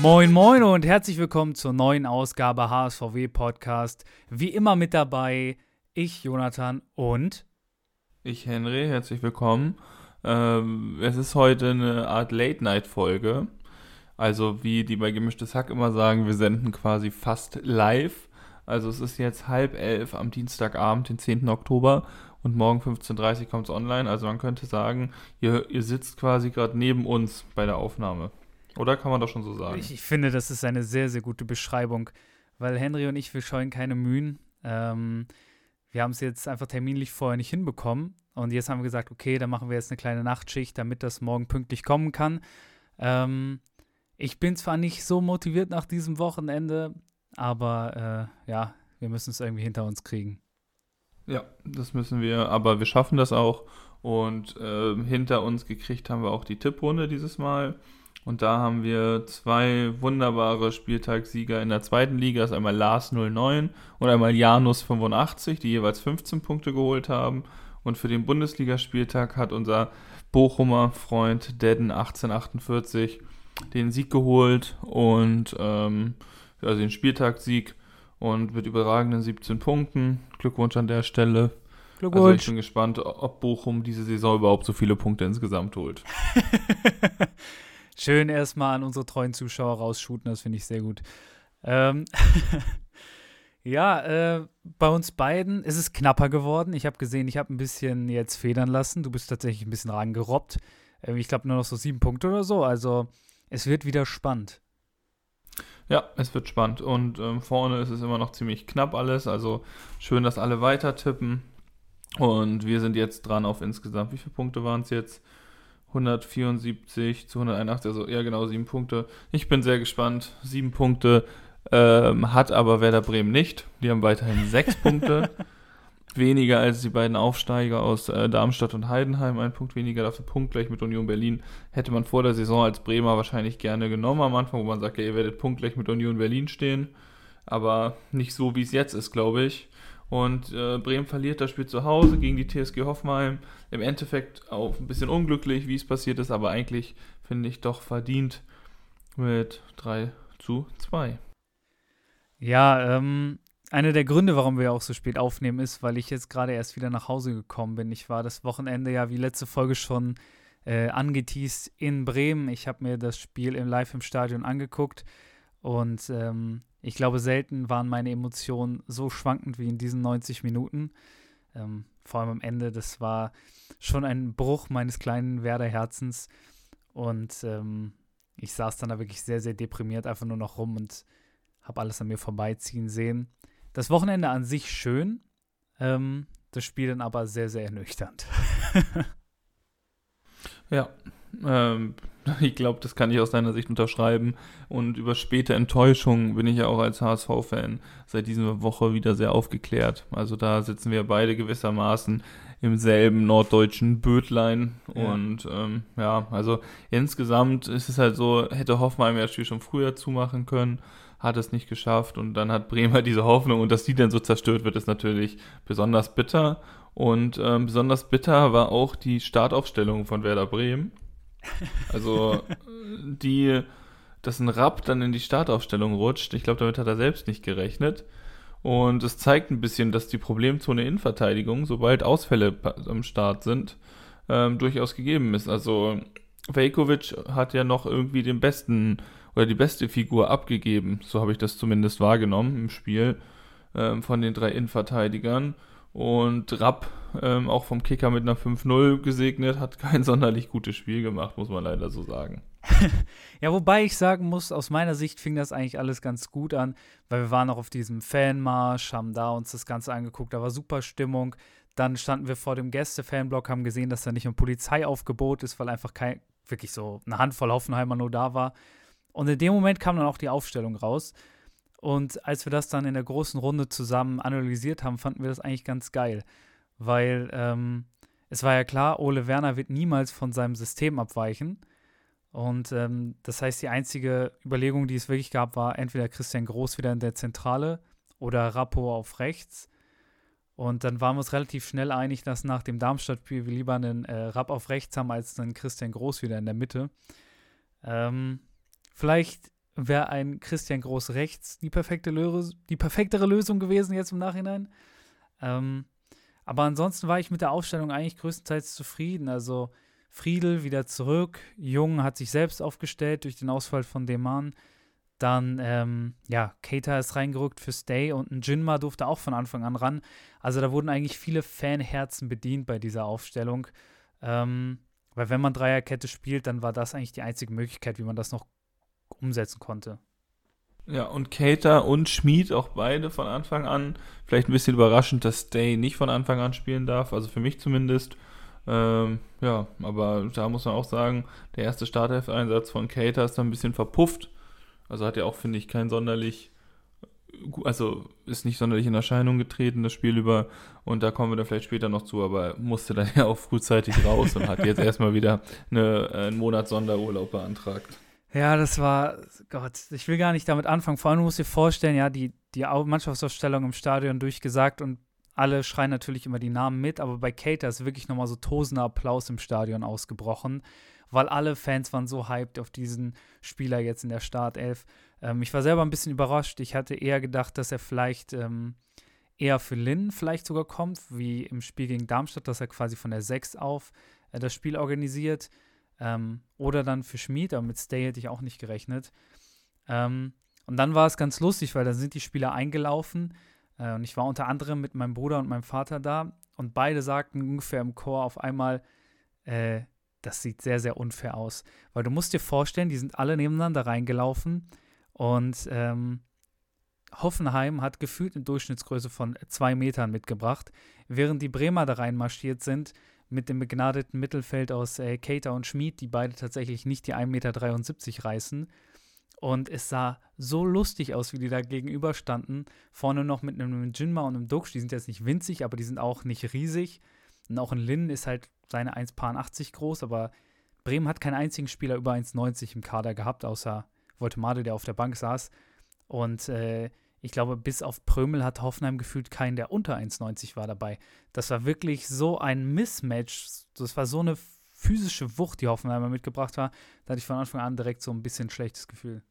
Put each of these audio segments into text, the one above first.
Moin Moin und herzlich willkommen zur neuen Ausgabe HSVW Podcast. Wie immer mit dabei ich, Jonathan und ich, Henry. Herzlich willkommen. Ähm, es ist heute eine Art Late-Night-Folge. Also wie die bei Gemischtes Hack immer sagen, wir senden quasi fast live. Also es ist jetzt halb elf am Dienstagabend, den 10. Oktober und morgen 15.30 Uhr kommt es online. Also man könnte sagen, ihr, ihr sitzt quasi gerade neben uns bei der Aufnahme. Oder kann man das schon so sagen? Ich, ich, finde, das ist eine sehr, sehr gute Beschreibung, weil Henry und ich, wir scheuen keine Mühen. Ähm, wir haben es jetzt einfach terminlich vorher nicht hinbekommen. Und jetzt haben wir gesagt, okay, dann machen wir jetzt eine kleine Nachtschicht, damit das morgen pünktlich kommen kann. Ähm, ich bin zwar nicht so motiviert nach diesem Wochenende, aber äh, ja, wir müssen es irgendwie hinter uns kriegen. Ja, das müssen wir, aber wir schaffen das auch. Und äh, hinter uns gekriegt haben wir auch die Tipprunde dieses Mal. Und da haben wir zwei wunderbare Spieltagssieger in der zweiten Liga. Das ist einmal Lars 09 und einmal Janus 85, die jeweils 15 Punkte geholt haben. Und für den Bundesligaspieltag hat unser Bochumer Freund Dedden 1848 den Sieg geholt und ähm, also den Spieltagssieg und mit überragenden 17 Punkten. Glückwunsch an der Stelle. Glückwunsch. Also ich bin gespannt, ob Bochum diese Saison überhaupt so viele Punkte insgesamt holt. Schön erstmal an unsere treuen Zuschauer rausshooten, das finde ich sehr gut. Ähm ja, äh, bei uns beiden ist es knapper geworden. Ich habe gesehen, ich habe ein bisschen jetzt federn lassen. Du bist tatsächlich ein bisschen rangerobbt. Äh, ich glaube nur noch so sieben Punkte oder so. Also es wird wieder spannend. Ja, es wird spannend. Und ähm, vorne ist es immer noch ziemlich knapp alles. Also schön, dass alle weiter tippen. Und wir sind jetzt dran auf insgesamt, wie viele Punkte waren es jetzt? 174 zu 181, also ja genau sieben Punkte. Ich bin sehr gespannt. Sieben Punkte ähm, hat aber Werder Bremen nicht. Die haben weiterhin sechs Punkte. Weniger als die beiden Aufsteiger aus äh, Darmstadt und Heidenheim. Ein Punkt weniger, dafür punktgleich mit Union Berlin. Hätte man vor der Saison als Bremer wahrscheinlich gerne genommen am Anfang, wo man sagt, ja, ihr werdet punktgleich mit Union Berlin stehen. Aber nicht so, wie es jetzt ist, glaube ich. Und äh, Bremen verliert das Spiel zu Hause gegen die TSG Hoffenheim. Im Endeffekt auch ein bisschen unglücklich, wie es passiert ist, aber eigentlich finde ich doch verdient mit 3 zu 2. Ja, ähm, einer der Gründe, warum wir auch so spät aufnehmen, ist, weil ich jetzt gerade erst wieder nach Hause gekommen bin. Ich war das Wochenende ja wie letzte Folge schon äh, angeteased in Bremen. Ich habe mir das Spiel im Live im Stadion angeguckt und ähm, ich glaube, selten waren meine Emotionen so schwankend wie in diesen 90 Minuten. Ähm, vor allem am Ende, das war schon ein Bruch meines kleinen Werder-Herzens. Und ähm, ich saß dann da wirklich sehr, sehr deprimiert einfach nur noch rum und habe alles an mir vorbeiziehen sehen. Das Wochenende an sich schön, ähm, das Spiel dann aber sehr, sehr ernüchternd. ja, ähm, ich glaube, das kann ich aus deiner Sicht unterschreiben. Und über späte Enttäuschung bin ich ja auch als HSV-Fan seit dieser Woche wieder sehr aufgeklärt. Also da sitzen wir beide gewissermaßen im selben norddeutschen Bötlein. Ja. Und ähm, ja, also insgesamt ist es halt so, hätte Hoffenheim ja das Spiel schon früher zumachen können, hat es nicht geschafft. Und dann hat Bremer diese Hoffnung und dass die dann so zerstört wird, ist natürlich besonders bitter. Und ähm, besonders bitter war auch die Startaufstellung von Werder Bremen. Also die, dass ein Rapp dann in die Startaufstellung rutscht, ich glaube, damit hat er selbst nicht gerechnet. Und es zeigt ein bisschen, dass die Problemzone Innenverteidigung, sobald Ausfälle am Start sind, ähm, durchaus gegeben ist. Also Vejkovic hat ja noch irgendwie den besten oder die beste Figur abgegeben, so habe ich das zumindest wahrgenommen im Spiel ähm, von den drei Innenverteidigern. Und Rapp, ähm, auch vom Kicker mit einer 5-0 gesegnet, hat kein sonderlich gutes Spiel gemacht, muss man leider so sagen. ja, wobei ich sagen muss, aus meiner Sicht fing das eigentlich alles ganz gut an, weil wir waren auch auf diesem Fanmarsch, haben da uns das Ganze angeguckt, da war super Stimmung. Dann standen wir vor dem Gäste-Fanblock, haben gesehen, dass da nicht ein Polizeiaufgebot ist, weil einfach kein, wirklich so eine Handvoll Hoffenheimer nur da war. Und in dem Moment kam dann auch die Aufstellung raus. Und als wir das dann in der großen Runde zusammen analysiert haben, fanden wir das eigentlich ganz geil. Weil ähm, es war ja klar, Ole Werner wird niemals von seinem System abweichen. Und ähm, das heißt, die einzige Überlegung, die es wirklich gab, war entweder Christian Groß wieder in der Zentrale oder Rappo auf rechts. Und dann waren wir uns relativ schnell einig, dass nach dem Darmstadt-Spiel wir lieber einen äh, Rapp auf rechts haben als einen Christian Groß wieder in der Mitte. Ähm, vielleicht wäre ein Christian Groß rechts die, perfekte die perfektere Lösung gewesen jetzt im Nachhinein. Ähm, aber ansonsten war ich mit der Aufstellung eigentlich größtenteils zufrieden. Also Friedel wieder zurück, Jung hat sich selbst aufgestellt durch den Ausfall von Deman. Dann, ähm, ja, Keita ist reingerückt für Stay und ein Jinma durfte auch von Anfang an ran. Also da wurden eigentlich viele Fanherzen bedient bei dieser Aufstellung. Ähm, weil wenn man Dreierkette spielt, dann war das eigentlich die einzige Möglichkeit, wie man das noch umsetzen konnte. Ja, und Cater und Schmid auch beide von Anfang an. Vielleicht ein bisschen überraschend, dass Stay nicht von Anfang an spielen darf, also für mich zumindest. Ähm, ja, aber da muss man auch sagen, der erste Startelf-Einsatz von Cater ist dann ein bisschen verpufft. Also hat er auch, finde ich, kein sonderlich, also ist nicht sonderlich in Erscheinung getreten, das Spiel über. Und da kommen wir dann vielleicht später noch zu, aber musste dann ja auch frühzeitig raus und hat jetzt erstmal wieder eine, einen Monat Sonderurlaub beantragt. Ja, das war, Gott, ich will gar nicht damit anfangen. Vor allem musst du dir vorstellen, ja, die, die Mannschaftsausstellung im Stadion durchgesagt und alle schreien natürlich immer die Namen mit, aber bei Cater ist wirklich nochmal so tosender Applaus im Stadion ausgebrochen, weil alle Fans waren so hyped auf diesen Spieler jetzt in der Startelf. Ähm, ich war selber ein bisschen überrascht. Ich hatte eher gedacht, dass er vielleicht ähm, eher für Lin vielleicht sogar kommt, wie im Spiel gegen Darmstadt, dass er quasi von der 6 auf äh, das Spiel organisiert. Ähm, oder dann für Schmid, aber mit Stay hätte ich auch nicht gerechnet. Ähm, und dann war es ganz lustig, weil da sind die Spieler eingelaufen äh, und ich war unter anderem mit meinem Bruder und meinem Vater da und beide sagten ungefähr im Chor auf einmal, äh, das sieht sehr, sehr unfair aus. Weil du musst dir vorstellen, die sind alle nebeneinander reingelaufen und ähm, Hoffenheim hat gefühlt eine Durchschnittsgröße von zwei Metern mitgebracht, während die Bremer da reinmarschiert sind mit dem begnadeten Mittelfeld aus äh, Cater und Schmid, die beide tatsächlich nicht die 1,73 Meter reißen. Und es sah so lustig aus, wie die da gegenüberstanden. Vorne noch mit einem Jinma und einem Dux. Die sind jetzt nicht winzig, aber die sind auch nicht riesig. Und auch ein Lin ist halt seine 1,80 groß, aber Bremen hat keinen einzigen Spieler über 1,90 im Kader gehabt, außer Voltemade, der auf der Bank saß. Und äh, ich glaube, bis auf Prömel hat Hoffenheim gefühlt keinen, der unter 1,90 war dabei. Das war wirklich so ein Mismatch. Das war so eine physische Wucht, die Hoffenheimer mitgebracht war. Da hatte ich von Anfang an direkt so ein bisschen schlechtes Gefühl.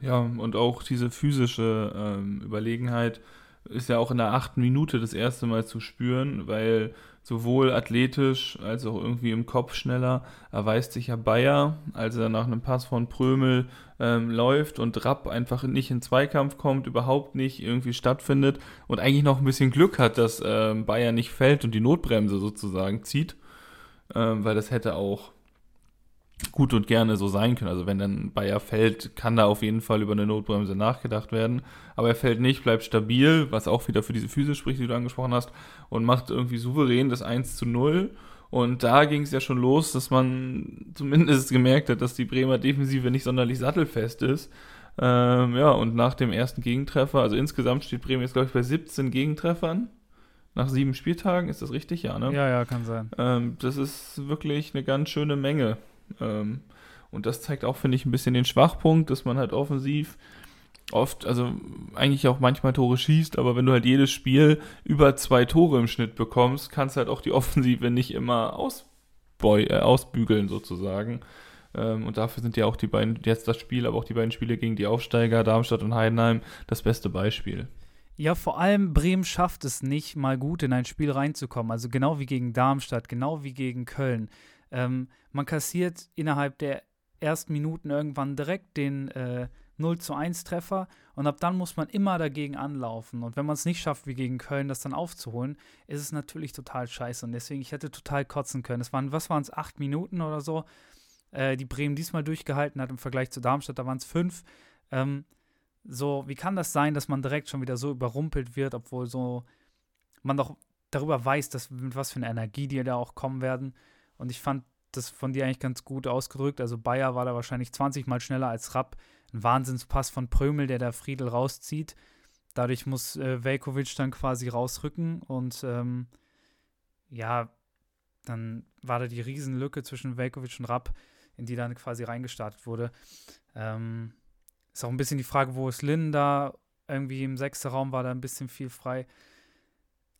Ja, und auch diese physische ähm, Überlegenheit ist ja auch in der achten Minute das erste Mal zu spüren, weil sowohl athletisch als auch irgendwie im Kopf schneller erweist sich ja Bayer, als er nach einem Pass von Prömel ähm, läuft und Rapp einfach nicht in Zweikampf kommt, überhaupt nicht irgendwie stattfindet und eigentlich noch ein bisschen Glück hat, dass ähm, Bayer nicht fällt und die Notbremse sozusagen zieht, ähm, weil das hätte auch gut und gerne so sein können. Also wenn dann Bayer fällt, kann da auf jeden Fall über eine Notbremse nachgedacht werden. Aber er fällt nicht, bleibt stabil, was auch wieder für diese Füße spricht, die du angesprochen hast, und macht irgendwie souverän das 1 zu 0. Und da ging es ja schon los, dass man zumindest gemerkt hat, dass die Bremer Defensive nicht sonderlich sattelfest ist. Ähm, ja, und nach dem ersten Gegentreffer, also insgesamt steht Bremen jetzt, glaube ich, bei 17 Gegentreffern. Nach sieben Spieltagen, ist das richtig? Ja, ne? Ja, ja, kann sein. Ähm, das ist wirklich eine ganz schöne Menge. Ähm, und das zeigt auch, finde ich, ein bisschen den Schwachpunkt, dass man halt offensiv oft, also eigentlich auch manchmal Tore schießt, aber wenn du halt jedes Spiel über zwei Tore im Schnitt bekommst, kannst halt auch die Offensive nicht immer ausbeu äh, ausbügeln sozusagen. Ähm, und dafür sind ja auch die beiden, jetzt das Spiel, aber auch die beiden Spiele gegen die Aufsteiger, Darmstadt und Heidenheim, das beste Beispiel. Ja, vor allem Bremen schafft es nicht, mal gut in ein Spiel reinzukommen. Also genau wie gegen Darmstadt, genau wie gegen Köln. Ähm, man kassiert innerhalb der ersten Minuten irgendwann direkt den äh, 0 zu 1 Treffer und ab dann muss man immer dagegen anlaufen. Und wenn man es nicht schafft, wie gegen Köln, das dann aufzuholen, ist es natürlich total scheiße. Und deswegen, ich hätte total kotzen können. Es waren, was waren es, acht Minuten oder so, äh, die Bremen diesmal durchgehalten hat im Vergleich zu Darmstadt, da waren es fünf. Ähm, so, wie kann das sein, dass man direkt schon wieder so überrumpelt wird, obwohl so man doch darüber weiß, dass mit was für eine Energie die da auch kommen werden. Und ich fand das von dir eigentlich ganz gut ausgedrückt. Also Bayer war da wahrscheinlich 20 Mal schneller als Rapp. Ein Wahnsinnspass von Prömel, der da Friedel rauszieht. Dadurch muss äh, Velkovic dann quasi rausrücken und ähm, ja, dann war da die Riesenlücke zwischen Velkovic und Rapp, in die dann quasi reingestartet wurde. Ähm, ist auch ein bisschen die Frage, wo ist Lin da? Irgendwie im sechsten Raum war da ein bisschen viel frei.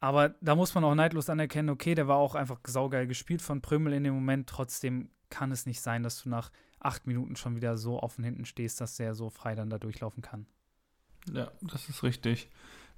Aber da muss man auch neidlos anerkennen, okay, der war auch einfach saugeil gespielt von Prömel in dem Moment. Trotzdem kann es nicht sein, dass du nach acht Minuten schon wieder so offen hinten stehst, dass der so frei dann da durchlaufen kann. Ja, das ist richtig.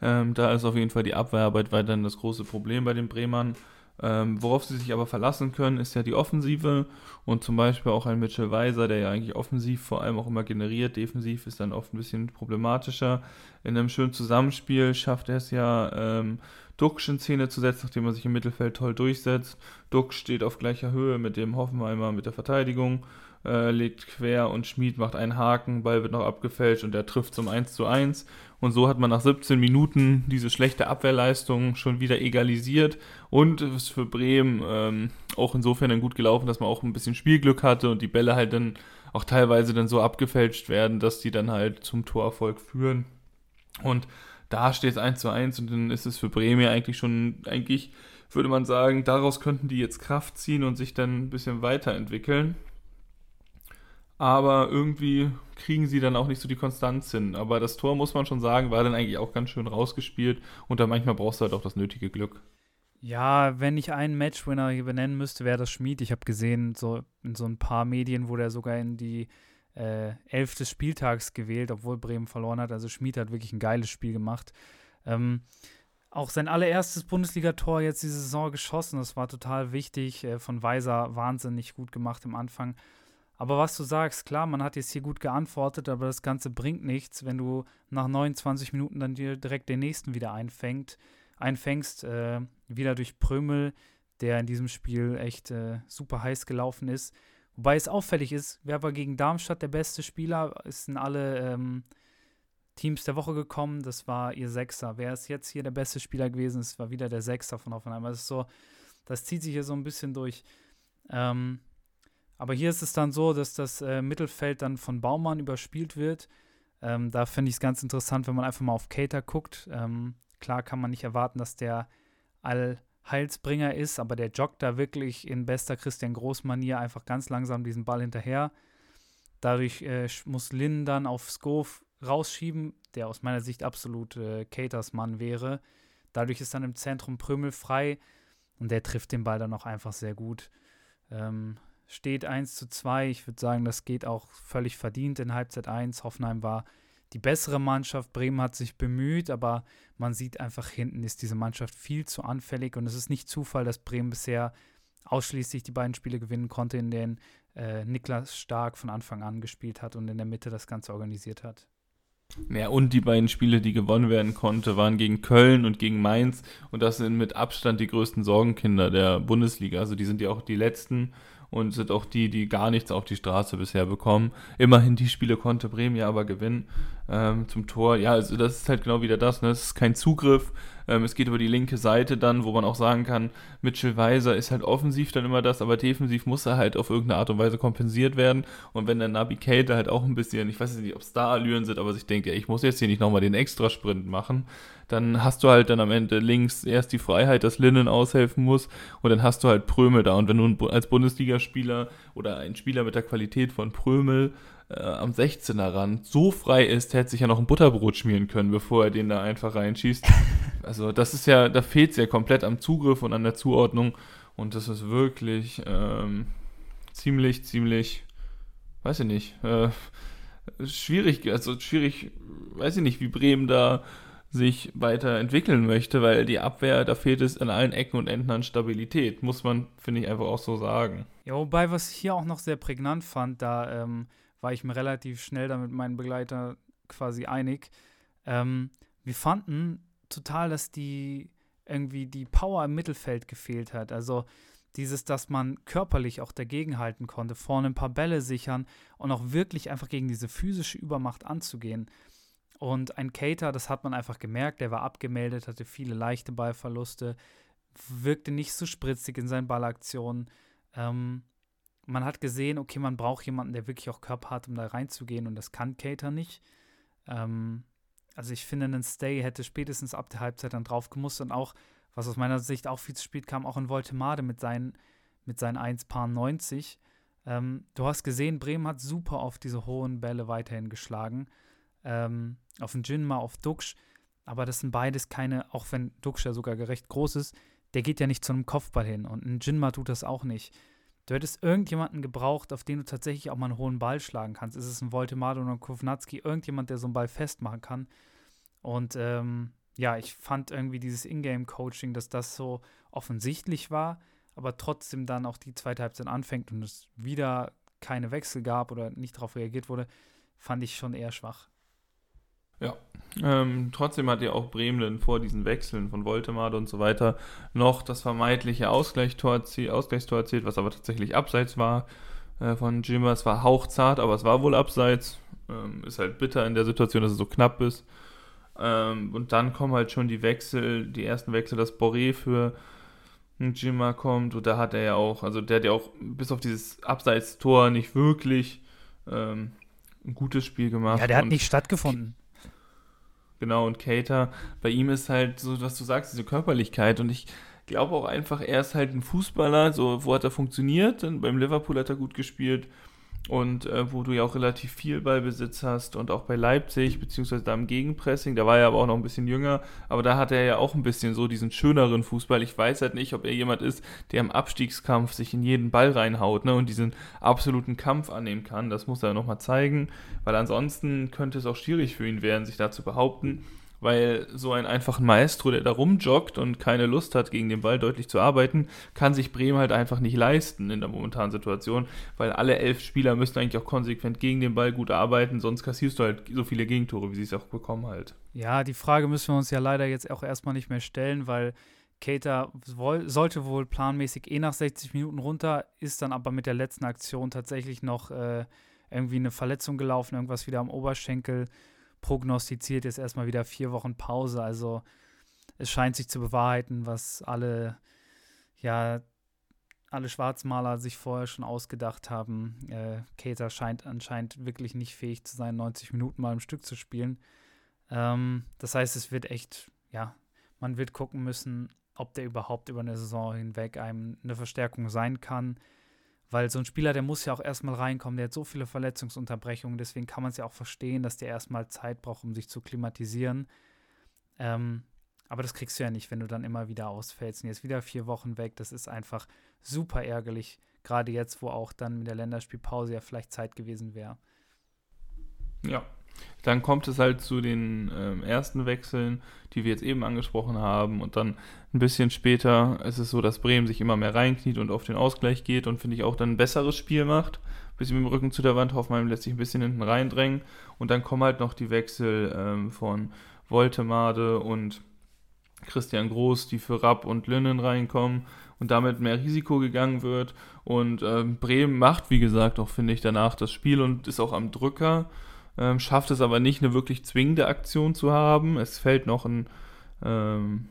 Ähm, da ist auf jeden Fall die Abwehrarbeit weiterhin das große Problem bei den Bremern. Ähm, worauf sie sich aber verlassen können, ist ja die Offensive und zum Beispiel auch ein Mitchell Weiser, der ja eigentlich offensiv vor allem auch immer generiert. Defensiv ist dann oft ein bisschen problematischer. In einem schönen Zusammenspiel schafft er es ja, ähm, Duxch in Szene zu setzen, nachdem er sich im Mittelfeld toll durchsetzt. Duxch steht auf gleicher Höhe mit dem Hoffenheimer mit der Verteidigung, äh, legt quer und Schmied macht einen Haken, Ball wird noch abgefälscht und er trifft zum 1 zu 1. Und so hat man nach 17 Minuten diese schlechte Abwehrleistung schon wieder egalisiert und es ist für Bremen ähm, auch insofern dann gut gelaufen, dass man auch ein bisschen Spielglück hatte und die Bälle halt dann auch teilweise dann so abgefälscht werden, dass die dann halt zum Torerfolg führen. Und da steht es 1 zu 1 und dann ist es für Bremen eigentlich schon, eigentlich würde man sagen, daraus könnten die jetzt Kraft ziehen und sich dann ein bisschen weiterentwickeln. Aber irgendwie kriegen sie dann auch nicht so die Konstanz hin. Aber das Tor, muss man schon sagen, war dann eigentlich auch ganz schön rausgespielt und da manchmal brauchst du halt auch das nötige Glück. Ja, wenn ich einen Matchwinner hier benennen müsste, wäre das Schmied. Ich habe gesehen, so in so ein paar Medien wurde er sogar in die äh, elf des Spieltags gewählt, obwohl Bremen verloren hat. Also Schmid hat wirklich ein geiles Spiel gemacht. Ähm, auch sein allererstes Bundesligator jetzt diese Saison geschossen. Das war total wichtig. Äh, von Weiser wahnsinnig gut gemacht im Anfang. Aber was du sagst, klar, man hat jetzt hier gut geantwortet, aber das Ganze bringt nichts, wenn du nach 29 Minuten dann dir direkt den nächsten wieder einfängt, einfängst. Äh, wieder durch Prömel, der in diesem Spiel echt äh, super heiß gelaufen ist. Wobei es auffällig ist, wer war gegen Darmstadt der beste Spieler? Es sind alle ähm, Teams der Woche gekommen, das war ihr Sechser. Wer ist jetzt hier der beste Spieler gewesen? Es war wieder der Sechser von Hoffenheim. Ist so, das zieht sich hier so ein bisschen durch. Ähm, aber hier ist es dann so, dass das äh, Mittelfeld dann von Baumann überspielt wird. Ähm, da finde ich es ganz interessant, wenn man einfach mal auf Cater guckt. Ähm, klar kann man nicht erwarten, dass der all Heilsbringer ist, aber der joggt da wirklich in bester Christian Groß-Manier einfach ganz langsam diesen Ball hinterher. Dadurch äh, muss Lin dann auf Skov rausschieben, der aus meiner Sicht absolut äh, Caters Mann wäre. Dadurch ist dann im Zentrum Prümmel frei und der trifft den Ball dann auch einfach sehr gut. Ähm, steht 1 zu 2. Ich würde sagen, das geht auch völlig verdient in Halbzeit 1. Hoffenheim war die bessere Mannschaft. Bremen hat sich bemüht, aber man sieht einfach, hinten ist diese Mannschaft viel zu anfällig und es ist nicht Zufall, dass Bremen bisher ausschließlich die beiden Spiele gewinnen konnte, in denen äh, Niklas Stark von Anfang an gespielt hat und in der Mitte das Ganze organisiert hat. Ja, und die beiden Spiele, die gewonnen werden konnte, waren gegen Köln und gegen Mainz. Und das sind mit Abstand die größten Sorgenkinder der Bundesliga. Also die sind ja auch die letzten und sind auch die, die gar nichts auf die Straße bisher bekommen. Immerhin die Spiele konnte Bremen ja aber gewinnen ähm, zum Tor. Ja, also das ist halt genau wieder das. Ne? Es ist kein Zugriff. Ähm, es geht über die linke Seite dann, wo man auch sagen kann, Mitchell Weiser ist halt offensiv dann immer das, aber defensiv muss er halt auf irgendeine Art und Weise kompensiert werden. Und wenn der Nabi Kate halt auch ein bisschen, ich weiß nicht, ob es da Allüren sind, aber ich denke, ja, ich muss jetzt hier nicht nochmal den Extrasprint machen, dann hast du halt dann am Ende links erst die Freiheit, dass Linnen aushelfen muss und dann hast du halt Prömel da. Und wenn du als Bundesligaspieler oder ein Spieler mit der Qualität von Prömel äh, am 16er Rand so frei ist, hätte sich ja noch ein Butterbrot schmieren können, bevor er den da einfach reinschießt. Also das ist ja, da fehlt es ja komplett am Zugriff und an der Zuordnung und das ist wirklich ähm, ziemlich, ziemlich, weiß ich nicht, äh, schwierig, also schwierig, weiß ich nicht, wie Bremen da sich weiterentwickeln möchte, weil die Abwehr, da fehlt es an allen Ecken und Enden an Stabilität, muss man, finde ich, einfach auch so sagen. Ja, wobei, was ich hier auch noch sehr prägnant fand, da ähm, war ich mir relativ schnell da mit meinen Begleiter quasi einig. Ähm, wir fanden total, dass die irgendwie die Power im Mittelfeld gefehlt hat. Also dieses, dass man körperlich auch dagegenhalten konnte, vorne ein paar Bälle sichern und auch wirklich einfach gegen diese physische Übermacht anzugehen. Und ein Cater, das hat man einfach gemerkt, der war abgemeldet, hatte viele leichte Ballverluste, wirkte nicht so spritzig in seinen Ballaktionen. Ähm, man hat gesehen, okay, man braucht jemanden, der wirklich auch Körper hat, um da reinzugehen und das kann Cater nicht. Ähm, also ich finde, ein Stay hätte spätestens ab der Halbzeit dann drauf gemusst und auch, was aus meiner Sicht auch viel zu spät kam, auch in Voltemade mit seinen, mit seinen 1,90. Ähm, du hast gesehen, Bremen hat super auf diese hohen Bälle weiterhin geschlagen ähm, auf den Jinma, auf Duxch. aber das sind beides keine, auch wenn Duxcher sogar gerecht groß ist, der geht ja nicht zu einem Kopfball hin und ein Jinma tut das auch nicht. Du hättest irgendjemanden gebraucht, auf den du tatsächlich auch mal einen hohen Ball schlagen kannst. Ist es ein Voltemado oder ein Kovnatski? Irgendjemand, der so einen Ball festmachen kann. Und ähm, ja, ich fand irgendwie dieses Ingame-Coaching, dass das so offensichtlich war, aber trotzdem dann auch die zweite Halbzeit anfängt und es wieder keine Wechsel gab oder nicht darauf reagiert wurde, fand ich schon eher schwach. Ja. Ähm, trotzdem hat ja auch Bremen vor diesen Wechseln von Voltemade und so weiter noch das vermeintliche Ausgleichstor, Ausgleichstor erzielt, was aber tatsächlich abseits war äh, von Jimmer. Es war hauchzart, aber es war wohl abseits. Ähm, ist halt bitter in der Situation, dass es so knapp ist. Ähm, und dann kommen halt schon die Wechsel, die ersten Wechsel, dass Boré für Jimmer kommt. Und da hat er ja auch, also der hat ja auch bis auf dieses Abseitstor nicht wirklich ähm, ein gutes Spiel gemacht. Ja, der hat nicht stattgefunden. Genau, und Cater, bei ihm ist halt so, was du sagst, diese Körperlichkeit. Und ich glaube auch einfach, er ist halt ein Fußballer, so, wo hat er funktioniert? Denn beim Liverpool hat er gut gespielt und äh, wo du ja auch relativ viel Ballbesitz hast und auch bei Leipzig, beziehungsweise da im Gegenpressing, da war er aber auch noch ein bisschen jünger, aber da hat er ja auch ein bisschen so diesen schöneren Fußball. Ich weiß halt nicht, ob er jemand ist, der im Abstiegskampf sich in jeden Ball reinhaut ne, und diesen absoluten Kampf annehmen kann. Das muss er nochmal zeigen, weil ansonsten könnte es auch schwierig für ihn werden, sich da zu behaupten weil so ein einfacher Maestro, der da rumjoggt und keine Lust hat, gegen den Ball deutlich zu arbeiten, kann sich Bremen halt einfach nicht leisten in der momentanen Situation, weil alle elf Spieler müssen eigentlich auch konsequent gegen den Ball gut arbeiten, sonst kassierst du halt so viele Gegentore, wie sie es auch bekommen halt. Ja, die Frage müssen wir uns ja leider jetzt auch erstmal nicht mehr stellen, weil Cater sollte wohl planmäßig eh nach 60 Minuten runter, ist dann aber mit der letzten Aktion tatsächlich noch äh, irgendwie eine Verletzung gelaufen, irgendwas wieder am Oberschenkel prognostiziert jetzt erstmal wieder vier Wochen Pause. Also es scheint sich zu bewahrheiten, was alle, ja, alle Schwarzmaler sich vorher schon ausgedacht haben. Äh, Cater scheint anscheinend wirklich nicht fähig zu sein, 90 Minuten mal im Stück zu spielen. Ähm, das heißt, es wird echt, ja, man wird gucken müssen, ob der überhaupt über eine Saison hinweg einem eine Verstärkung sein kann. Weil so ein Spieler, der muss ja auch erstmal reinkommen, der hat so viele Verletzungsunterbrechungen, deswegen kann man es ja auch verstehen, dass der erstmal Zeit braucht, um sich zu klimatisieren. Ähm, aber das kriegst du ja nicht, wenn du dann immer wieder ausfällst. Und jetzt wieder vier Wochen weg, das ist einfach super ärgerlich. Gerade jetzt, wo auch dann mit der Länderspielpause ja vielleicht Zeit gewesen wäre. Ja, dann kommt es halt zu den ähm, ersten Wechseln, die wir jetzt eben angesprochen haben. Und dann ein bisschen später ist es so, dass Bremen sich immer mehr reinkniet und auf den Ausgleich geht und finde ich auch dann ein besseres Spiel macht. Ein bisschen mit dem Rücken zu der Wand. Hoffenheim lässt sich ein bisschen hinten reindrängen. Und dann kommen halt noch die Wechsel ähm, von Voltemade und Christian Groß, die für Rapp und Linnen reinkommen und damit mehr Risiko gegangen wird. Und ähm, Bremen macht, wie gesagt, auch finde ich danach das Spiel und ist auch am Drücker ähm, schafft es aber nicht, eine wirklich zwingende Aktion zu haben. Es fällt noch ein ähm,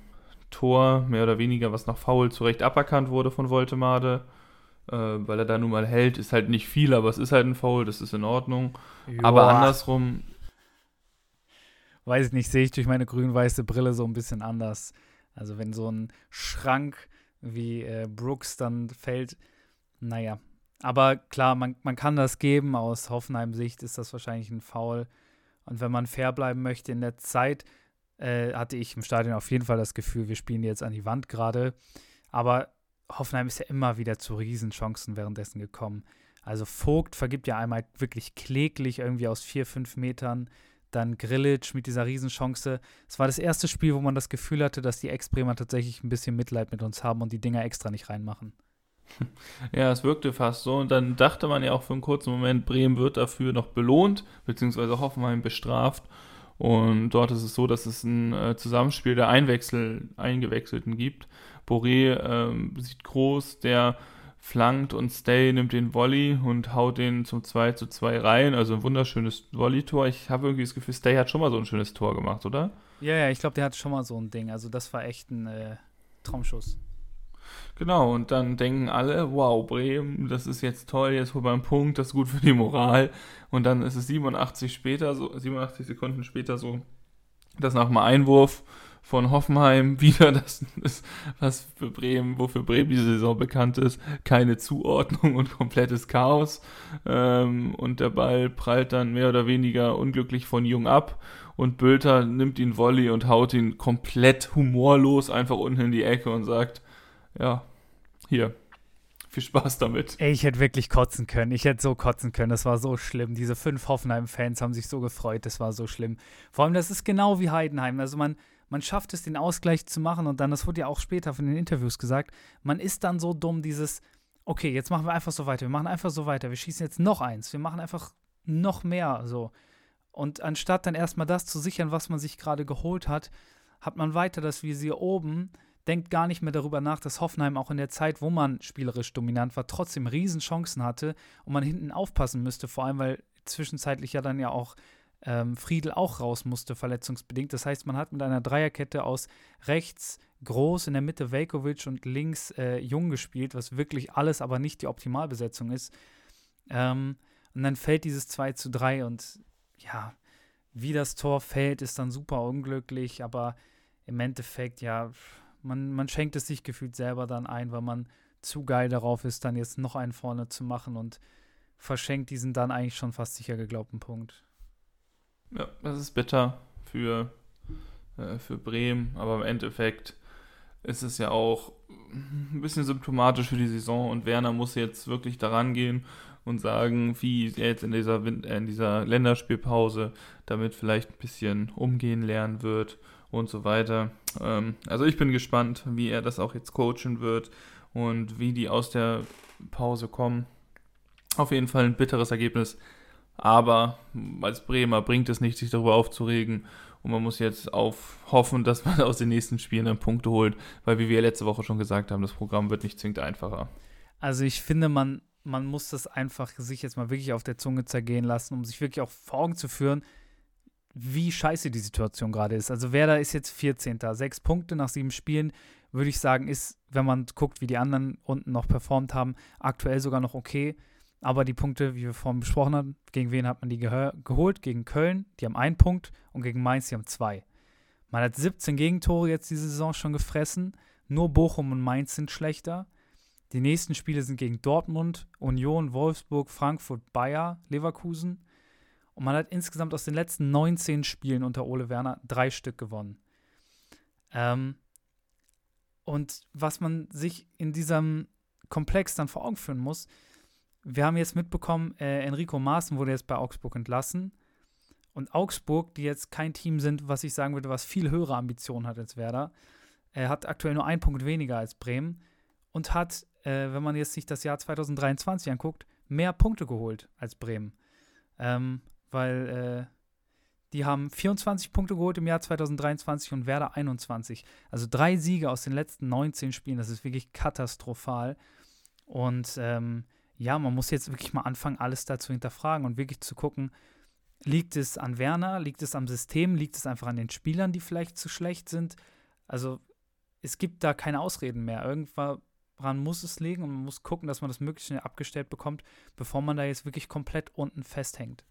Tor, mehr oder weniger, was nach Foul zurecht aberkannt wurde von Voltemade. Äh, weil er da nun mal hält, ist halt nicht viel, aber es ist halt ein Foul, das ist in Ordnung. Joa. Aber andersrum. Weiß ich nicht, sehe ich durch meine grün-weiße Brille so ein bisschen anders. Also wenn so ein Schrank wie äh, Brooks dann fällt, naja, aber klar, man, man kann das geben. Aus Hoffenheim-Sicht ist das wahrscheinlich ein Foul. Und wenn man fair bleiben möchte in der Zeit, äh, hatte ich im Stadion auf jeden Fall das Gefühl, wir spielen jetzt an die Wand gerade. Aber Hoffenheim ist ja immer wieder zu Riesenchancen währenddessen gekommen. Also Vogt vergibt ja einmal wirklich kläglich irgendwie aus vier, fünf Metern. Dann Grillitsch mit dieser Riesenchance. Es war das erste Spiel, wo man das Gefühl hatte, dass die Ex-Bremer tatsächlich ein bisschen Mitleid mit uns haben und die Dinger extra nicht reinmachen. Ja, es wirkte fast so. Und dann dachte man ja auch für einen kurzen Moment, Bremen wird dafür noch belohnt, beziehungsweise Hoffenheim bestraft. Und dort ist es so, dass es ein äh, Zusammenspiel der Einwechsel, Eingewechselten gibt. Boré ähm, sieht groß, der flankt und Stay nimmt den Volley und haut den zum 2 zu 2 rein. Also ein wunderschönes Volley-Tor. Ich habe irgendwie das Gefühl, Stay hat schon mal so ein schönes Tor gemacht, oder? Ja, ja, ich glaube, der hat schon mal so ein Ding. Also das war echt ein äh, Traumschuss. Genau, und dann denken alle, wow, Bremen, das ist jetzt toll, jetzt holen wir einen Punkt, das ist gut für die Moral. Und dann ist es 87 später, so 87 Sekunden später so, dass nach dem Einwurf von Hoffenheim wieder das ist, was für Bremen, wofür Bremen diese Saison bekannt ist, keine Zuordnung und komplettes Chaos. Ähm, und der Ball prallt dann mehr oder weniger unglücklich von Jung ab und Bülter nimmt ihn Volley und haut ihn komplett humorlos einfach unten in die Ecke und sagt, ja, hier, viel Spaß damit. Ey, ich hätte wirklich kotzen können. Ich hätte so kotzen können. Das war so schlimm. Diese fünf Hoffenheim-Fans haben sich so gefreut. Das war so schlimm. Vor allem, das ist genau wie Heidenheim. Also man, man schafft es, den Ausgleich zu machen und dann, das wurde ja auch später von den Interviews gesagt, man ist dann so dumm, dieses, okay, jetzt machen wir einfach so weiter. Wir machen einfach so weiter. Wir schießen jetzt noch eins. Wir machen einfach noch mehr so. Und anstatt dann erstmal das zu sichern, was man sich gerade geholt hat, hat man weiter das Visier oben denkt gar nicht mehr darüber nach, dass Hoffenheim auch in der Zeit, wo man spielerisch dominant war, trotzdem Riesenchancen hatte und man hinten aufpassen müsste, vor allem weil zwischenzeitlich ja dann ja auch ähm, Friedel auch raus musste, verletzungsbedingt. Das heißt, man hat mit einer Dreierkette aus rechts groß, in der Mitte Velkovic und links äh, Jung gespielt, was wirklich alles aber nicht die Optimalbesetzung ist. Ähm, und dann fällt dieses 2 zu 3 und ja, wie das Tor fällt, ist dann super unglücklich, aber im Endeffekt, ja, man, man schenkt es sich gefühlt selber dann ein, weil man zu geil darauf ist, dann jetzt noch einen vorne zu machen und verschenkt diesen dann eigentlich schon fast sicher geglaubten Punkt. Ja, das ist bitter für, äh, für Bremen, aber im Endeffekt ist es ja auch ein bisschen symptomatisch für die Saison und Werner muss jetzt wirklich daran gehen und sagen, wie er jetzt in dieser, äh, in dieser Länderspielpause damit vielleicht ein bisschen umgehen lernen wird und so weiter. Ähm, also ich bin gespannt, wie er das auch jetzt coachen wird und wie die aus der Pause kommen. Auf jeden Fall ein bitteres Ergebnis. Aber als Bremer bringt es nicht, sich darüber aufzuregen. Und man muss jetzt auf hoffen, dass man aus den nächsten Spielen dann Punkte holt, weil wie wir letzte Woche schon gesagt haben, das Programm wird nicht zwingend einfacher. Also ich finde, man, man muss das einfach sich jetzt mal wirklich auf der Zunge zergehen lassen, um sich wirklich auch vor Augen zu führen, wie scheiße die Situation gerade ist. Also Werder ist jetzt 14. Sechs Punkte nach sieben Spielen, würde ich sagen, ist, wenn man guckt, wie die anderen unten noch performt haben, aktuell sogar noch okay. Aber die Punkte, wie wir vorhin besprochen haben, gegen wen hat man die geholt? Gegen Köln, die haben einen Punkt und gegen Mainz, die haben zwei. Man hat 17 Gegentore jetzt diese Saison schon gefressen. Nur Bochum und Mainz sind schlechter. Die nächsten Spiele sind gegen Dortmund, Union, Wolfsburg, Frankfurt, Bayer, Leverkusen. Und man hat insgesamt aus den letzten 19 Spielen unter Ole Werner drei Stück gewonnen. Ähm, und was man sich in diesem Komplex dann vor Augen führen muss, wir haben jetzt mitbekommen, äh, Enrico Maaßen wurde jetzt bei Augsburg entlassen. Und Augsburg, die jetzt kein Team sind, was ich sagen würde, was viel höhere Ambitionen hat als Werder, äh, hat aktuell nur einen Punkt weniger als Bremen und hat, äh, wenn man jetzt sich das Jahr 2023 anguckt, mehr Punkte geholt als Bremen. Ähm, weil äh, die haben 24 Punkte geholt im Jahr 2023 und Werder 21. Also drei Siege aus den letzten 19 Spielen. Das ist wirklich katastrophal. Und ähm, ja, man muss jetzt wirklich mal anfangen, alles da zu hinterfragen und wirklich zu gucken, liegt es an Werner, liegt es am System, liegt es einfach an den Spielern, die vielleicht zu schlecht sind. Also es gibt da keine Ausreden mehr. Irgendwann muss es liegen und man muss gucken, dass man das möglichst schnell abgestellt bekommt, bevor man da jetzt wirklich komplett unten festhängt.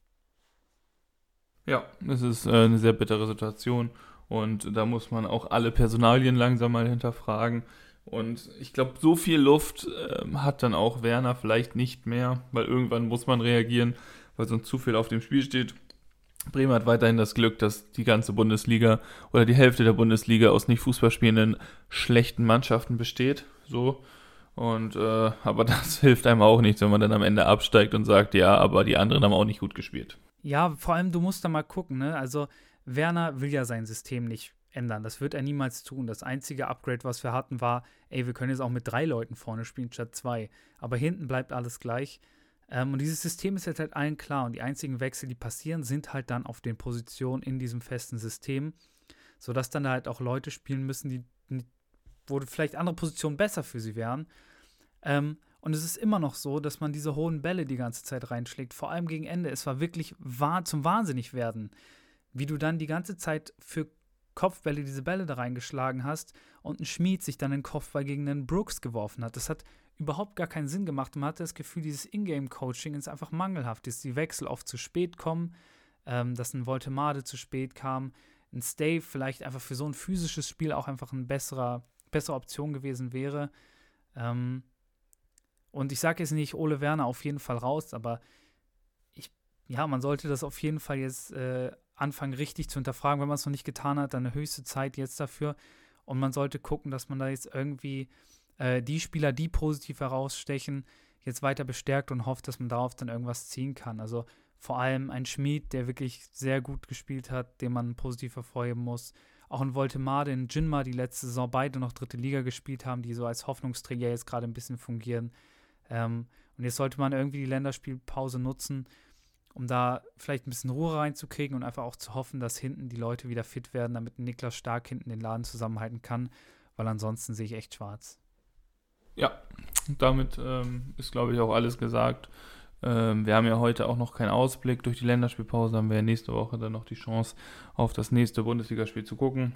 Ja, es ist äh, eine sehr bittere Situation und da muss man auch alle Personalien langsam mal hinterfragen. Und ich glaube, so viel Luft äh, hat dann auch Werner vielleicht nicht mehr, weil irgendwann muss man reagieren, weil sonst zu viel auf dem Spiel steht. Bremen hat weiterhin das Glück, dass die ganze Bundesliga oder die Hälfte der Bundesliga aus nicht Fußball spielenden schlechten Mannschaften besteht. So. Und äh, aber das hilft einem auch nichts, wenn man dann am Ende absteigt und sagt, ja, aber die anderen haben auch nicht gut gespielt. Ja, vor allem, du musst da mal gucken, ne? Also, Werner will ja sein System nicht ändern. Das wird er niemals tun. Das einzige Upgrade, was wir hatten, war, ey, wir können jetzt auch mit drei Leuten vorne spielen statt zwei. Aber hinten bleibt alles gleich. Ähm, und dieses System ist jetzt halt allen klar. Und die einzigen Wechsel, die passieren, sind halt dann auf den Positionen in diesem festen System. Sodass dann da halt auch Leute spielen müssen, die, wo vielleicht andere Positionen besser für sie wären. Ähm, und es ist immer noch so, dass man diese hohen Bälle die ganze Zeit reinschlägt, vor allem gegen Ende. Es war wirklich wahr, zum Wahnsinnig werden, wie du dann die ganze Zeit für Kopfbälle diese Bälle da reingeschlagen hast und ein Schmied sich dann den Kopfball gegen einen Brooks geworfen hat. Das hat überhaupt gar keinen Sinn gemacht man hatte das Gefühl, dieses Ingame-Coaching ist einfach mangelhaft, dass die Wechsel oft zu spät kommen, ähm, dass ein Voltemade zu spät kam, ein Stave vielleicht einfach für so ein physisches Spiel auch einfach eine bessere, bessere Option gewesen wäre. Ähm, und ich sage jetzt nicht Ole Werner auf jeden Fall raus, aber ich, ja, man sollte das auf jeden Fall jetzt äh, anfangen, richtig zu hinterfragen. Wenn man es noch nicht getan hat, dann höchste Zeit jetzt dafür. Und man sollte gucken, dass man da jetzt irgendwie äh, die Spieler, die positiv herausstechen, jetzt weiter bestärkt und hofft, dass man darauf dann irgendwas ziehen kann. Also vor allem ein Schmied, der wirklich sehr gut gespielt hat, den man positiv hervorheben muss. Auch ein Voltemade, ein Jinma, die letzte Saison beide noch dritte Liga gespielt haben, die so als Hoffnungsträger jetzt gerade ein bisschen fungieren. Ähm, und jetzt sollte man irgendwie die Länderspielpause nutzen, um da vielleicht ein bisschen Ruhe reinzukriegen und einfach auch zu hoffen, dass hinten die Leute wieder fit werden, damit Niklas Stark hinten den Laden zusammenhalten kann, weil ansonsten sehe ich echt schwarz. Ja, damit ähm, ist, glaube ich, auch alles gesagt. Ähm, wir haben ja heute auch noch keinen Ausblick. Durch die Länderspielpause haben wir ja nächste Woche dann noch die Chance, auf das nächste Bundesligaspiel zu gucken.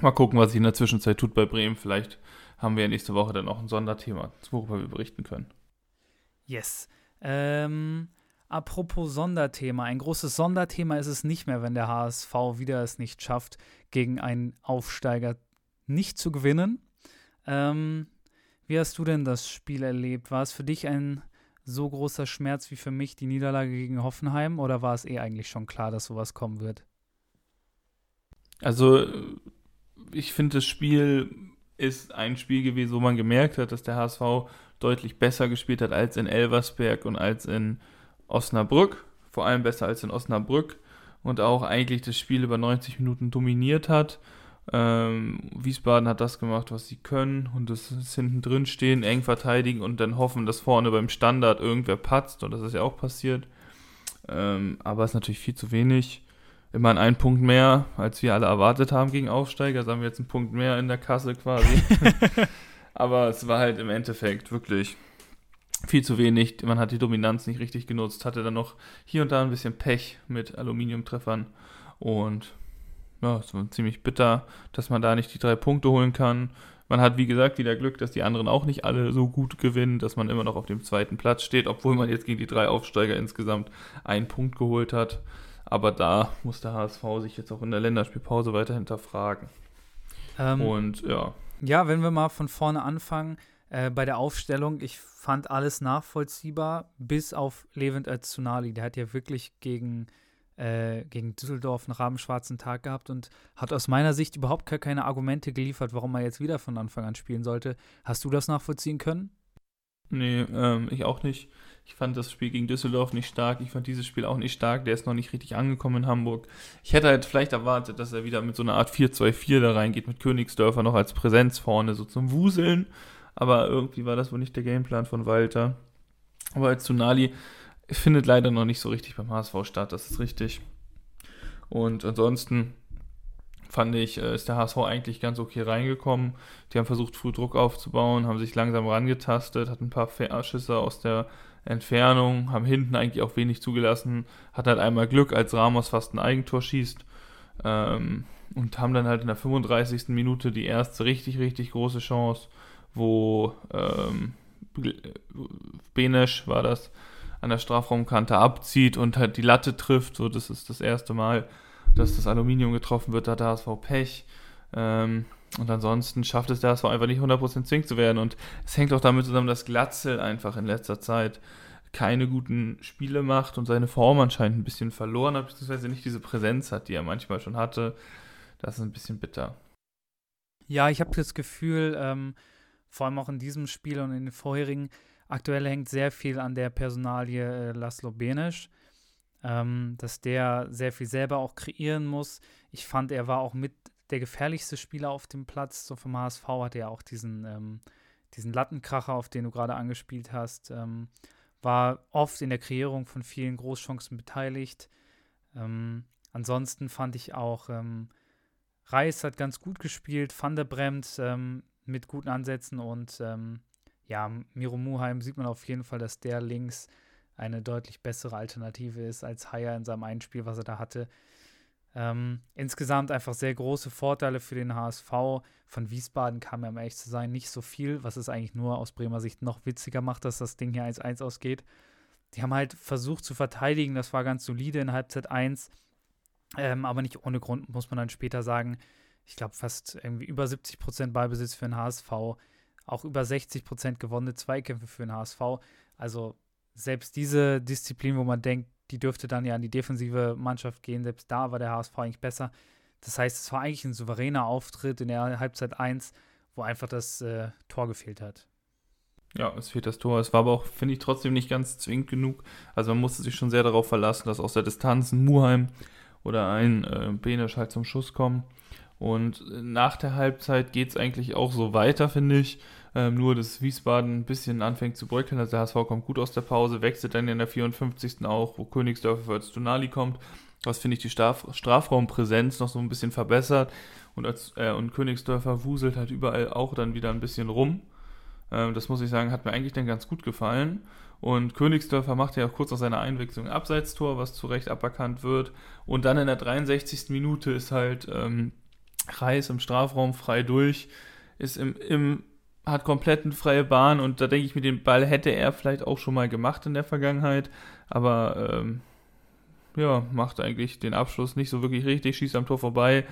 Mal gucken, was sich in der Zwischenzeit tut bei Bremen. Vielleicht haben wir ja nächste Woche dann auch ein Sonderthema, worüber wir berichten können. Yes. Ähm, apropos Sonderthema. Ein großes Sonderthema ist es nicht mehr, wenn der HSV wieder es nicht schafft, gegen einen Aufsteiger nicht zu gewinnen. Ähm, wie hast du denn das Spiel erlebt? War es für dich ein so großer Schmerz wie für mich die Niederlage gegen Hoffenheim oder war es eh eigentlich schon klar, dass sowas kommen wird? Also, ich finde, das Spiel ist ein Spiel gewesen, wo man gemerkt hat, dass der HSV deutlich besser gespielt hat als in Elversberg und als in Osnabrück. Vor allem besser als in Osnabrück. Und auch eigentlich das Spiel über 90 Minuten dominiert hat. Ähm, Wiesbaden hat das gemacht, was sie können und das ist hinten drin stehen, eng verteidigen und dann hoffen, dass vorne beim Standard irgendwer patzt und das ist ja auch passiert. Ähm, aber es ist natürlich viel zu wenig. Immerhin ein Punkt mehr, als wir alle erwartet haben gegen Aufsteiger. Also haben wir jetzt einen Punkt mehr in der Kasse quasi. aber es war halt im Endeffekt wirklich viel zu wenig. Man hat die Dominanz nicht richtig genutzt, hatte dann noch hier und da ein bisschen Pech mit Aluminiumtreffern und ja, es war ziemlich bitter, dass man da nicht die drei Punkte holen kann. Man hat, wie gesagt, wieder Glück, dass die anderen auch nicht alle so gut gewinnen, dass man immer noch auf dem zweiten Platz steht, obwohl man jetzt gegen die drei Aufsteiger insgesamt einen Punkt geholt hat. Aber da muss der HSV sich jetzt auch in der Länderspielpause weiter hinterfragen. Ähm, Und ja. Ja, wenn wir mal von vorne anfangen, äh, bei der Aufstellung, ich fand alles nachvollziehbar, bis auf Levent Öztunali. Der hat ja wirklich gegen äh, gegen Düsseldorf einen rabenschwarzen Tag gehabt und hat aus meiner Sicht überhaupt gar keine Argumente geliefert, warum er jetzt wieder von Anfang an spielen sollte. Hast du das nachvollziehen können? Nee, ähm, ich auch nicht. Ich fand das Spiel gegen Düsseldorf nicht stark. Ich fand dieses Spiel auch nicht stark. Der ist noch nicht richtig angekommen in Hamburg. Ich hätte halt vielleicht erwartet, dass er wieder mit so einer Art 4-2-4 da reingeht, mit Königsdörfer noch als Präsenz vorne, so zum Wuseln. Aber irgendwie war das wohl nicht der Gameplan von Walter. Aber als Tsunali findet leider noch nicht so richtig beim HSV statt, das ist richtig. Und ansonsten fand ich, äh, ist der HSV eigentlich ganz okay reingekommen. Die haben versucht, früh Druck aufzubauen, haben sich langsam rangetastet, hatten ein paar Schüsse aus der Entfernung, haben hinten eigentlich auch wenig zugelassen, hatten halt einmal Glück, als Ramos fast ein Eigentor schießt. Ähm, und haben dann halt in der 35. Minute die erste richtig, richtig große Chance, wo ähm, Benesch war das, an der Strafraumkante abzieht und halt die Latte trifft. So, das ist das erste Mal, dass das Aluminium getroffen wird, da hat der HSV Pech. Ähm, und ansonsten schafft es der HSV einfach nicht 100% Zink zu werden. Und es hängt auch damit zusammen, dass Glatzel einfach in letzter Zeit keine guten Spiele macht und seine Form anscheinend ein bisschen verloren hat, beziehungsweise nicht diese Präsenz hat, die er manchmal schon hatte. Das ist ein bisschen bitter. Ja, ich habe das Gefühl, ähm, vor allem auch in diesem Spiel und in den vorherigen, Aktuell hängt sehr viel an der Personalie äh, Laszlo Benisch, ähm, dass der sehr viel selber auch kreieren muss. Ich fand, er war auch mit der gefährlichste Spieler auf dem Platz. So vom HSV hat er auch diesen, ähm, diesen Lattenkracher, auf den du gerade angespielt hast. Ähm, war oft in der Kreierung von vielen Großchancen beteiligt. Ähm, ansonsten fand ich auch, ähm, Reis hat ganz gut gespielt, Van der Bremt ähm, mit guten Ansätzen und ähm, ja, Miro Muheim sieht man auf jeden Fall, dass der links eine deutlich bessere Alternative ist als Haier in seinem einen Spiel, was er da hatte. Ähm, insgesamt einfach sehr große Vorteile für den HSV. Von Wiesbaden kam ja, um ehrlich zu sein, nicht so viel, was es eigentlich nur aus Bremer Sicht noch witziger macht, dass das Ding hier 1-1 ausgeht. Die haben halt versucht zu verteidigen, das war ganz solide in Halbzeit 1, ähm, aber nicht ohne Grund, muss man dann später sagen. Ich glaube, fast irgendwie über 70 Prozent Ballbesitz für den HSV auch über 60 Prozent gewonnene Zweikämpfe für den HSV. Also selbst diese Disziplin, wo man denkt, die dürfte dann ja an die defensive Mannschaft gehen. Selbst da war der HSV eigentlich besser. Das heißt, es war eigentlich ein souveräner Auftritt in der Halbzeit 1, wo einfach das äh, Tor gefehlt hat. Ja, es fehlt das Tor. Es war aber auch, finde ich, trotzdem nicht ganz zwingend genug. Also man musste sich schon sehr darauf verlassen, dass aus der Distanz ein Muheim oder ein äh, Benisch halt zum Schuss kommen. Und nach der Halbzeit geht es eigentlich auch so weiter, finde ich. Ähm, nur, dass Wiesbaden ein bisschen anfängt zu bröckeln. Also der HSV kommt gut aus der Pause, wechselt dann in der 54. auch, wo Königsdörfer für Öztunali kommt. Was finde ich die Straf Strafraumpräsenz noch so ein bisschen verbessert. Und, als, äh, und Königsdörfer wuselt halt überall auch dann wieder ein bisschen rum. Ähm, das muss ich sagen, hat mir eigentlich dann ganz gut gefallen. Und Königsdörfer macht ja auch kurz nach seiner Einwechslung ein Abseitstor, was zu Recht aberkannt wird. Und dann in der 63. Minute ist halt ähm, Reis im Strafraum frei durch, ist im, im hat komplett eine freie Bahn und da denke ich mir, den Ball hätte er vielleicht auch schon mal gemacht in der Vergangenheit, aber ähm, ja, macht eigentlich den Abschluss nicht so wirklich richtig, schießt am Tor vorbei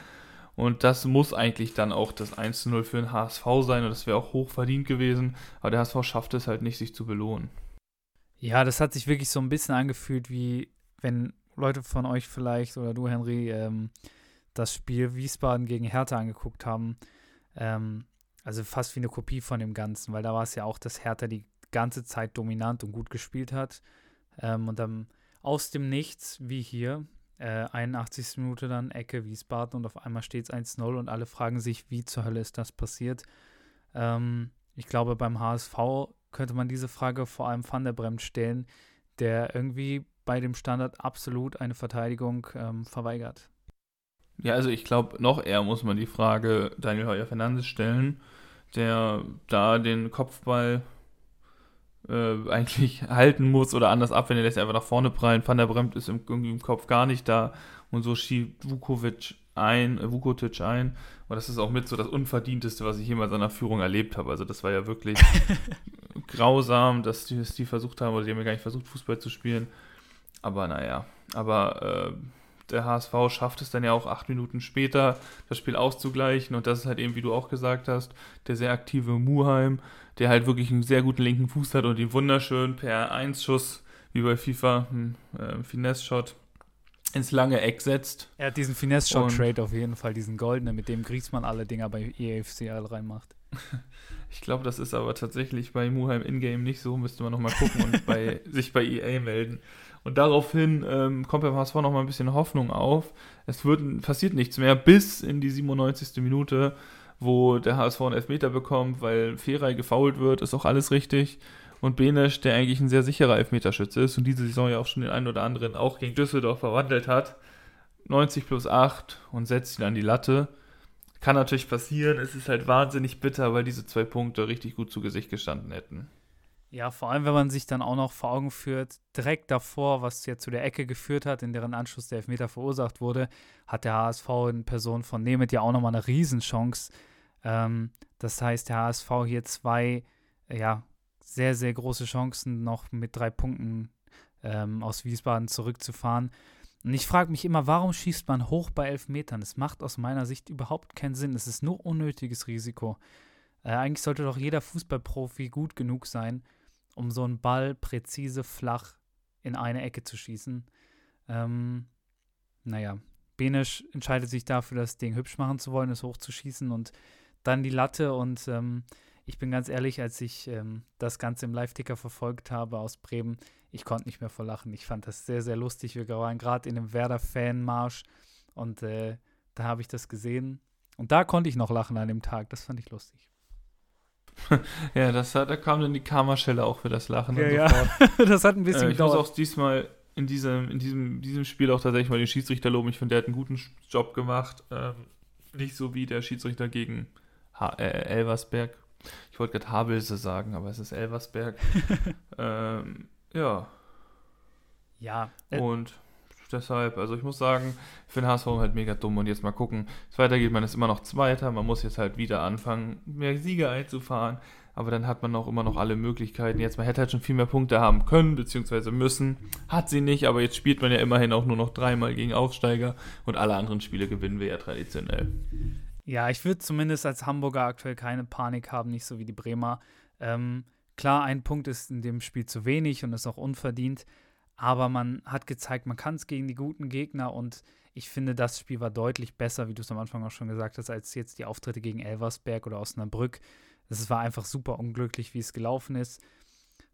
und das muss eigentlich dann auch das 1-0 für den HSV sein und das wäre auch hoch verdient gewesen. Aber der HSV schafft es halt nicht, sich zu belohnen. Ja, das hat sich wirklich so ein bisschen angefühlt, wie wenn Leute von euch vielleicht oder du, Henry, ähm, das Spiel Wiesbaden gegen Hertha angeguckt haben. Ähm, also fast wie eine Kopie von dem Ganzen, weil da war es ja auch, dass Hertha die ganze Zeit dominant und gut gespielt hat. Ähm, und dann aus dem Nichts, wie hier, äh, 81. Minute dann Ecke Wiesbaden und auf einmal steht es 1-0 und alle fragen sich, wie zur Hölle ist das passiert. Ähm, ich glaube, beim HSV könnte man diese Frage vor allem Van der Bremt stellen, der irgendwie bei dem Standard absolut eine Verteidigung ähm, verweigert. Ja, also ich glaube, noch eher muss man die Frage Daniel Heuer Fernandes stellen, der da den Kopfball äh, eigentlich halten muss oder anders ab, wenn er lässt einfach nach vorne prallen. Van der Bremt ist im, irgendwie im Kopf gar nicht da und so schiebt Vukovic ein, äh, Vukotic ein. Und das ist auch mit so das Unverdienteste, was ich jemals an der Führung erlebt habe. Also das war ja wirklich grausam, dass die, dass die versucht haben, oder die haben ja gar nicht versucht, Fußball zu spielen. Aber naja, aber äh, der HSV schafft es dann ja auch acht Minuten später, das Spiel auszugleichen. Und das ist halt eben, wie du auch gesagt hast, der sehr aktive Muheim, der halt wirklich einen sehr guten linken Fuß hat und den wunderschön per 1-Schuss, wie bei FIFA, ein äh, Finesse-Shot, ins lange Eck setzt. Er hat diesen Finesse-Shot-Trade auf jeden Fall, diesen goldenen, mit dem Griezmann alle Dinger bei EFCL reinmacht. Ich glaube, das ist aber tatsächlich bei Muheim Ingame nicht so, müsste man nochmal gucken und bei, sich bei EA melden. Und daraufhin ähm, kommt beim HSV nochmal ein bisschen Hoffnung auf. Es wird, passiert nichts mehr bis in die 97. Minute, wo der HSV einen Elfmeter bekommt, weil Feray gefault wird, ist auch alles richtig. Und Benesch, der eigentlich ein sehr sicherer Elfmeterschütze ist und diese Saison ja auch schon den einen oder anderen auch gegen Düsseldorf verwandelt hat, 90 plus 8 und setzt ihn an die Latte. Kann natürlich passieren, es ist halt wahnsinnig bitter, weil diese zwei Punkte richtig gut zu Gesicht gestanden hätten. Ja, vor allem, wenn man sich dann auch noch vor Augen führt, direkt davor, was ja zu der Ecke geführt hat, in deren Anschluss der Elfmeter verursacht wurde, hat der HSV in Person von Nemeth ja auch nochmal eine Riesenchance. Ähm, das heißt, der HSV hier zwei, ja, sehr, sehr große Chancen, noch mit drei Punkten ähm, aus Wiesbaden zurückzufahren. Und ich frage mich immer, warum schießt man hoch bei Elfmetern? Es macht aus meiner Sicht überhaupt keinen Sinn. Es ist nur unnötiges Risiko. Äh, eigentlich sollte doch jeder Fußballprofi gut genug sein, um so einen Ball präzise flach in eine Ecke zu schießen. Ähm, naja, Benisch entscheidet sich dafür, das Ding hübsch machen zu wollen, es hochzuschießen und dann die Latte. Und ähm, ich bin ganz ehrlich, als ich ähm, das Ganze im Live-Ticker verfolgt habe aus Bremen, ich konnte nicht mehr vor Lachen. Ich fand das sehr, sehr lustig. Wir waren gerade in einem Werder-Fan-Marsch und äh, da habe ich das gesehen. Und da konnte ich noch lachen an dem Tag. Das fand ich lustig. ja, das hat, da kam dann die Karma-Schelle auch für das Lachen. Ja, ja. das hat ein bisschen äh, Ich gedauert. muss auch diesmal in diesem, in diesem, diesem Spiel auch tatsächlich mal den Schiedsrichter loben. Ich finde, der hat einen guten Job gemacht. Ähm, nicht so wie der Schiedsrichter gegen ha äh, Elversberg. Ich wollte gerade Habelse sagen, aber es ist Elversberg. ähm, ja. Ja. Äh, Und deshalb, also ich muss sagen, ich finde HSV halt mega dumm und jetzt mal gucken, es weitergeht. Man ist immer noch Zweiter, man muss jetzt halt wieder anfangen, mehr Siege einzufahren, aber dann hat man auch immer noch alle Möglichkeiten. Jetzt, man hätte halt schon viel mehr Punkte haben können, beziehungsweise müssen. Hat sie nicht, aber jetzt spielt man ja immerhin auch nur noch dreimal gegen Aufsteiger und alle anderen Spiele gewinnen wir ja traditionell. Ja, ich würde zumindest als Hamburger aktuell keine Panik haben, nicht so wie die Bremer. Ähm, klar, ein Punkt ist in dem Spiel zu wenig und ist auch unverdient. Aber man hat gezeigt, man kann es gegen die guten Gegner und ich finde, das Spiel war deutlich besser, wie du es am Anfang auch schon gesagt hast, als jetzt die Auftritte gegen Elversberg oder Osnabrück. Es war einfach super unglücklich, wie es gelaufen ist.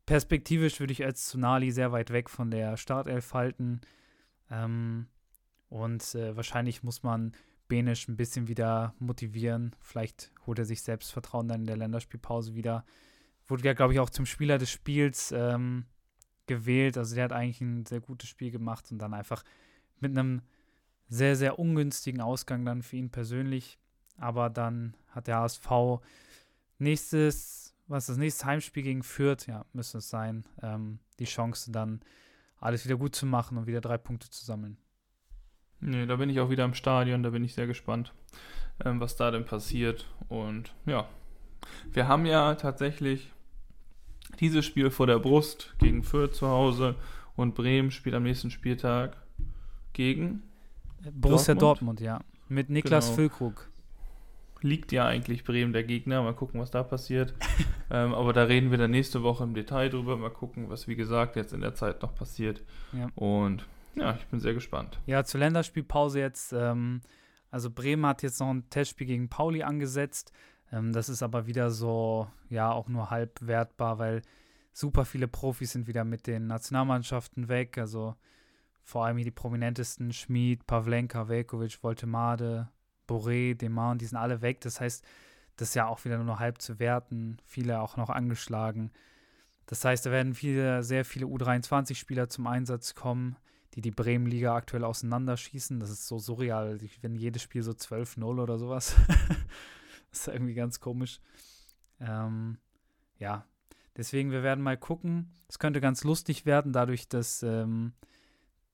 Perspektivisch würde ich als Tsunali sehr weit weg von der Startelf halten. Ähm, und äh, wahrscheinlich muss man Benisch ein bisschen wieder motivieren. Vielleicht holt er sich Selbstvertrauen dann in der Länderspielpause wieder. Wurde ja, glaube ich, auch zum Spieler des Spiels ähm, gewählt. Also der hat eigentlich ein sehr gutes Spiel gemacht und dann einfach mit einem sehr, sehr ungünstigen Ausgang dann für ihn persönlich. Aber dann hat der HSV nächstes, was das nächste Heimspiel gegen Fürth, ja, müsste es sein, ähm, die Chance dann alles wieder gut zu machen und wieder drei Punkte zu sammeln. Nee, da bin ich auch wieder im Stadion, da bin ich sehr gespannt, ähm, was da denn passiert. Und ja, wir haben ja tatsächlich dieses Spiel vor der Brust gegen Fürth zu Hause und Bremen spielt am nächsten Spieltag gegen Borussia Dortmund, Dortmund ja. Mit Niklas genau. Füllkrug. Liegt ja eigentlich Bremen der Gegner. Mal gucken, was da passiert. ähm, aber da reden wir dann nächste Woche im Detail drüber. Mal gucken, was wie gesagt jetzt in der Zeit noch passiert. Ja. Und ja, ich bin sehr gespannt. Ja, zur Länderspielpause jetzt. Ähm, also Bremen hat jetzt noch ein Testspiel gegen Pauli angesetzt. Ähm, das ist aber wieder so, ja, auch nur halb wertbar, weil super viele Profis sind wieder mit den Nationalmannschaften weg. Also vor allem die prominentesten, Schmid, Pavlenka, Velkovic, Voltemade, Boré, Deman, die sind alle weg. Das heißt, das ist ja auch wieder nur halb zu werten. Viele auch noch angeschlagen. Das heißt, da werden viele, sehr viele U23-Spieler zum Einsatz kommen, die die Bremen-Liga aktuell auseinanderschießen. Das ist so surreal. Ich finde jedes Spiel so 12-0 oder sowas. das ist irgendwie ganz komisch. Ähm, ja, deswegen, wir werden mal gucken. Es könnte ganz lustig werden, dadurch, dass ähm,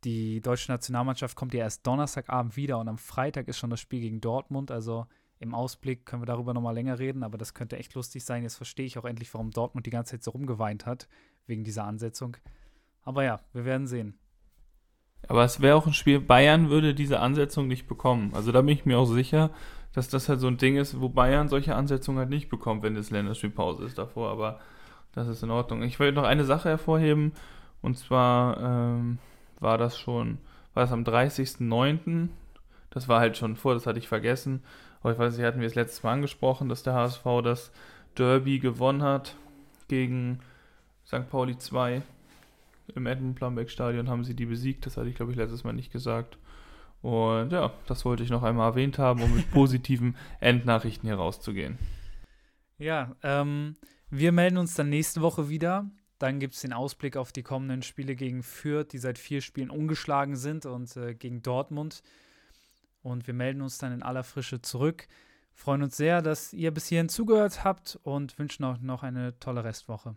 die deutsche Nationalmannschaft kommt ja erst Donnerstagabend wieder und am Freitag ist schon das Spiel gegen Dortmund. Also im Ausblick können wir darüber nochmal länger reden, aber das könnte echt lustig sein. Jetzt verstehe ich auch endlich, warum Dortmund die ganze Zeit so rumgeweint hat, wegen dieser Ansetzung. Aber ja, wir werden sehen. Aber es wäre auch ein Spiel, Bayern würde diese Ansetzung nicht bekommen. Also da bin ich mir auch sicher, dass das halt so ein Ding ist, wo Bayern solche Ansetzungen halt nicht bekommt, wenn das Länderspielpause ist davor. Aber das ist in Ordnung. Ich wollte noch eine Sache hervorheben, und zwar ähm, war das schon, war das am 30.09. Das war halt schon vor, das hatte ich vergessen. Aber ich weiß nicht, hatten wir es letztes Mal angesprochen, dass der HSV das Derby gewonnen hat gegen St. Pauli 2. Im Edmund Plumbeck Stadion haben sie die besiegt. Das hatte ich, glaube ich, letztes Mal nicht gesagt. Und ja, das wollte ich noch einmal erwähnt haben, um mit positiven Endnachrichten hier rauszugehen. Ja, ähm, wir melden uns dann nächste Woche wieder. Dann gibt es den Ausblick auf die kommenden Spiele gegen Fürth, die seit vier Spielen ungeschlagen sind und äh, gegen Dortmund. Und wir melden uns dann in aller Frische zurück. Freuen uns sehr, dass ihr bis hierhin zugehört habt und wünschen euch noch eine tolle Restwoche.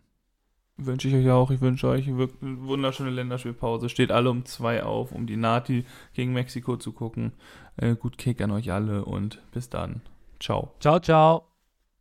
Wünsche ich euch auch. Ich wünsche euch eine wunderschöne Länderspielpause. Steht alle um zwei auf, um die Nati gegen Mexiko zu gucken. Äh, gut Kick an euch alle und bis dann. Ciao. Ciao, ciao.